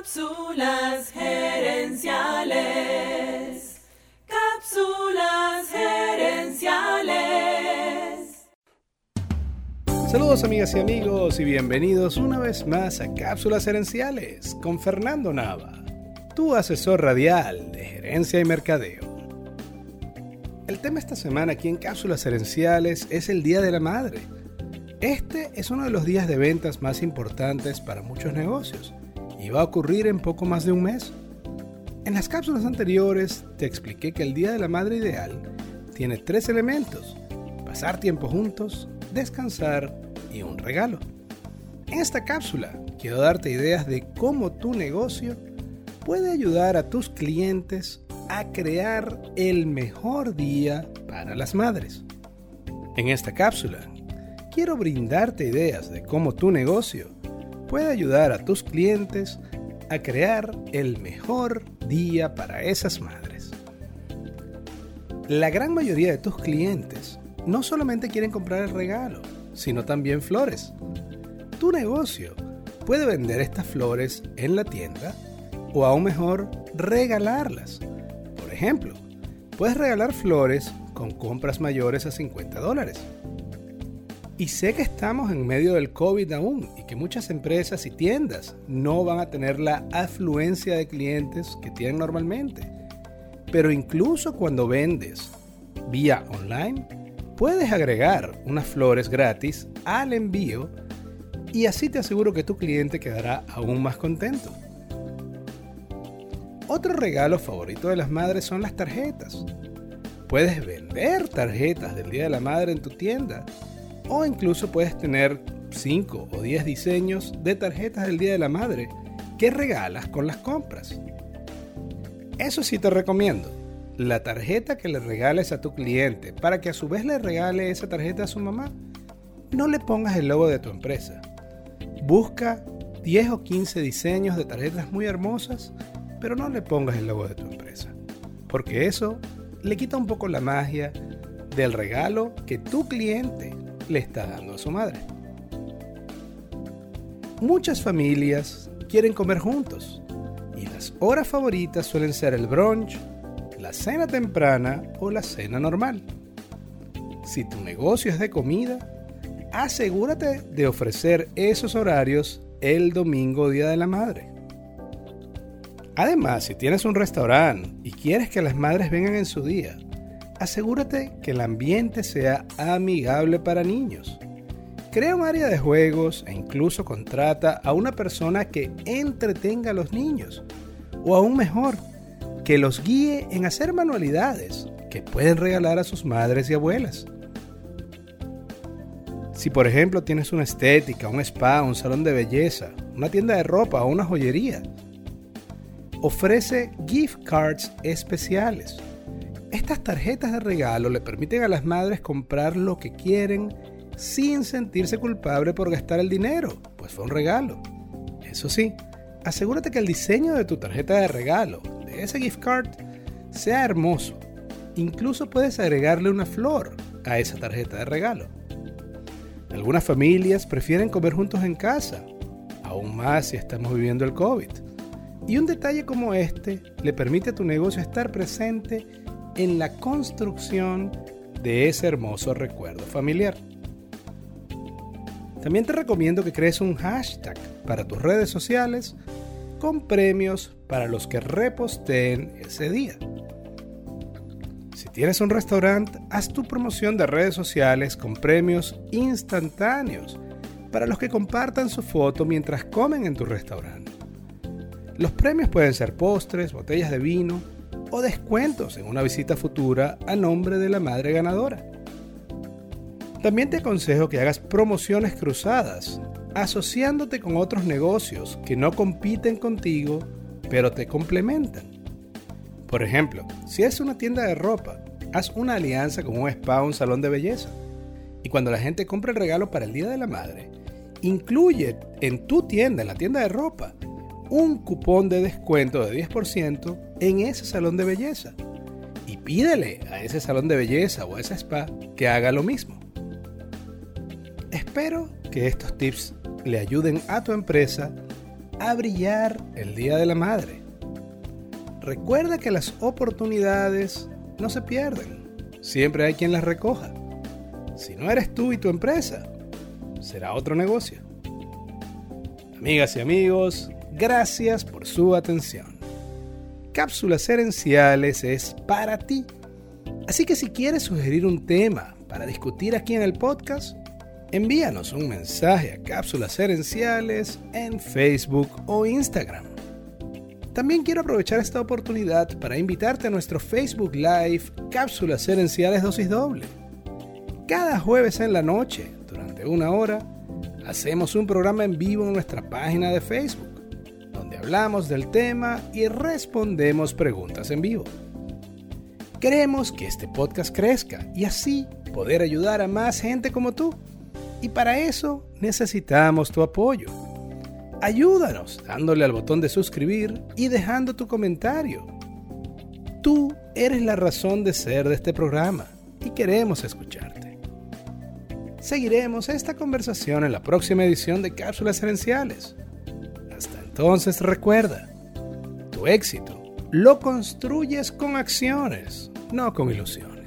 Cápsulas gerenciales. Cápsulas gerenciales. Saludos amigas y amigos y bienvenidos una vez más a Cápsulas gerenciales con Fernando Nava, tu asesor radial de gerencia y mercadeo. El tema esta semana aquí en Cápsulas gerenciales es el Día de la Madre. Este es uno de los días de ventas más importantes para muchos negocios va a ocurrir en poco más de un mes. En las cápsulas anteriores te expliqué que el Día de la Madre Ideal tiene tres elementos, pasar tiempo juntos, descansar y un regalo. En esta cápsula quiero darte ideas de cómo tu negocio puede ayudar a tus clientes a crear el mejor día para las madres. En esta cápsula quiero brindarte ideas de cómo tu negocio puede ayudar a tus clientes a crear el mejor día para esas madres. La gran mayoría de tus clientes no solamente quieren comprar el regalo, sino también flores. Tu negocio puede vender estas flores en la tienda o aún mejor regalarlas. Por ejemplo, puedes regalar flores con compras mayores a 50 dólares y sé que estamos en medio del COVID aún y que muchas empresas y tiendas no van a tener la afluencia de clientes que tienen normalmente. Pero incluso cuando vendes vía online, puedes agregar unas flores gratis al envío y así te aseguro que tu cliente quedará aún más contento. Otro regalo favorito de las madres son las tarjetas. Puedes vender tarjetas del Día de la Madre en tu tienda o incluso puedes tener 5 o 10 diseños de tarjetas del Día de la Madre que regalas con las compras. Eso sí te recomiendo. La tarjeta que le regales a tu cliente para que a su vez le regale esa tarjeta a su mamá, no le pongas el logo de tu empresa. Busca 10 o 15 diseños de tarjetas muy hermosas, pero no le pongas el logo de tu empresa. Porque eso le quita un poco la magia del regalo que tu cliente le está dando a su madre. Muchas familias quieren comer juntos y las horas favoritas suelen ser el brunch, la cena temprana o la cena normal. Si tu negocio es de comida, asegúrate de ofrecer esos horarios el domingo Día de la Madre. Además, si tienes un restaurante y quieres que las madres vengan en su día, asegúrate que el ambiente sea amigable para niños. Crea un área de juegos e incluso contrata a una persona que entretenga a los niños. O aún mejor, que los guíe en hacer manualidades que pueden regalar a sus madres y abuelas. Si por ejemplo tienes una estética, un spa, un salón de belleza, una tienda de ropa o una joyería, ofrece gift cards especiales estas tarjetas de regalo le permiten a las madres comprar lo que quieren sin sentirse culpable por gastar el dinero, pues fue un regalo. Eso sí, asegúrate que el diseño de tu tarjeta de regalo, de ese gift card, sea hermoso. Incluso puedes agregarle una flor a esa tarjeta de regalo. Algunas familias prefieren comer juntos en casa, aún más si estamos viviendo el COVID. Y un detalle como este le permite a tu negocio estar presente en la construcción de ese hermoso recuerdo familiar. También te recomiendo que crees un hashtag para tus redes sociales con premios para los que reposteen ese día. Si tienes un restaurante, haz tu promoción de redes sociales con premios instantáneos para los que compartan su foto mientras comen en tu restaurante. Los premios pueden ser postres, botellas de vino, o descuentos en una visita futura a nombre de la madre ganadora. También te aconsejo que hagas promociones cruzadas, asociándote con otros negocios que no compiten contigo, pero te complementan. Por ejemplo, si es una tienda de ropa, haz una alianza con un spa o un salón de belleza. Y cuando la gente compra el regalo para el Día de la Madre, incluye en tu tienda, en la tienda de ropa, un cupón de descuento de 10% en ese salón de belleza. Y pídele a ese salón de belleza o a ese spa que haga lo mismo. Espero que estos tips le ayuden a tu empresa a brillar el Día de la Madre. Recuerda que las oportunidades no se pierden, siempre hay quien las recoja. Si no eres tú y tu empresa, será otro negocio. Amigas y amigos, gracias por su atención. Cápsulas Herenciales es para ti. Así que si quieres sugerir un tema para discutir aquí en el podcast, envíanos un mensaje a Cápsulas Herenciales en Facebook o Instagram. También quiero aprovechar esta oportunidad para invitarte a nuestro Facebook Live Cápsulas Herenciales Dosis Doble. Cada jueves en la noche, durante una hora, hacemos un programa en vivo en nuestra página de Facebook, hablamos del tema y respondemos preguntas en vivo. Queremos que este podcast crezca y así poder ayudar a más gente como tú. Y para eso necesitamos tu apoyo. Ayúdanos dándole al botón de suscribir y dejando tu comentario. Tú eres la razón de ser de este programa y queremos escucharte. Seguiremos esta conversación en la próxima edición de Cápsulas Herenciales. Entonces recuerda, tu éxito lo construyes con acciones, no con ilusiones.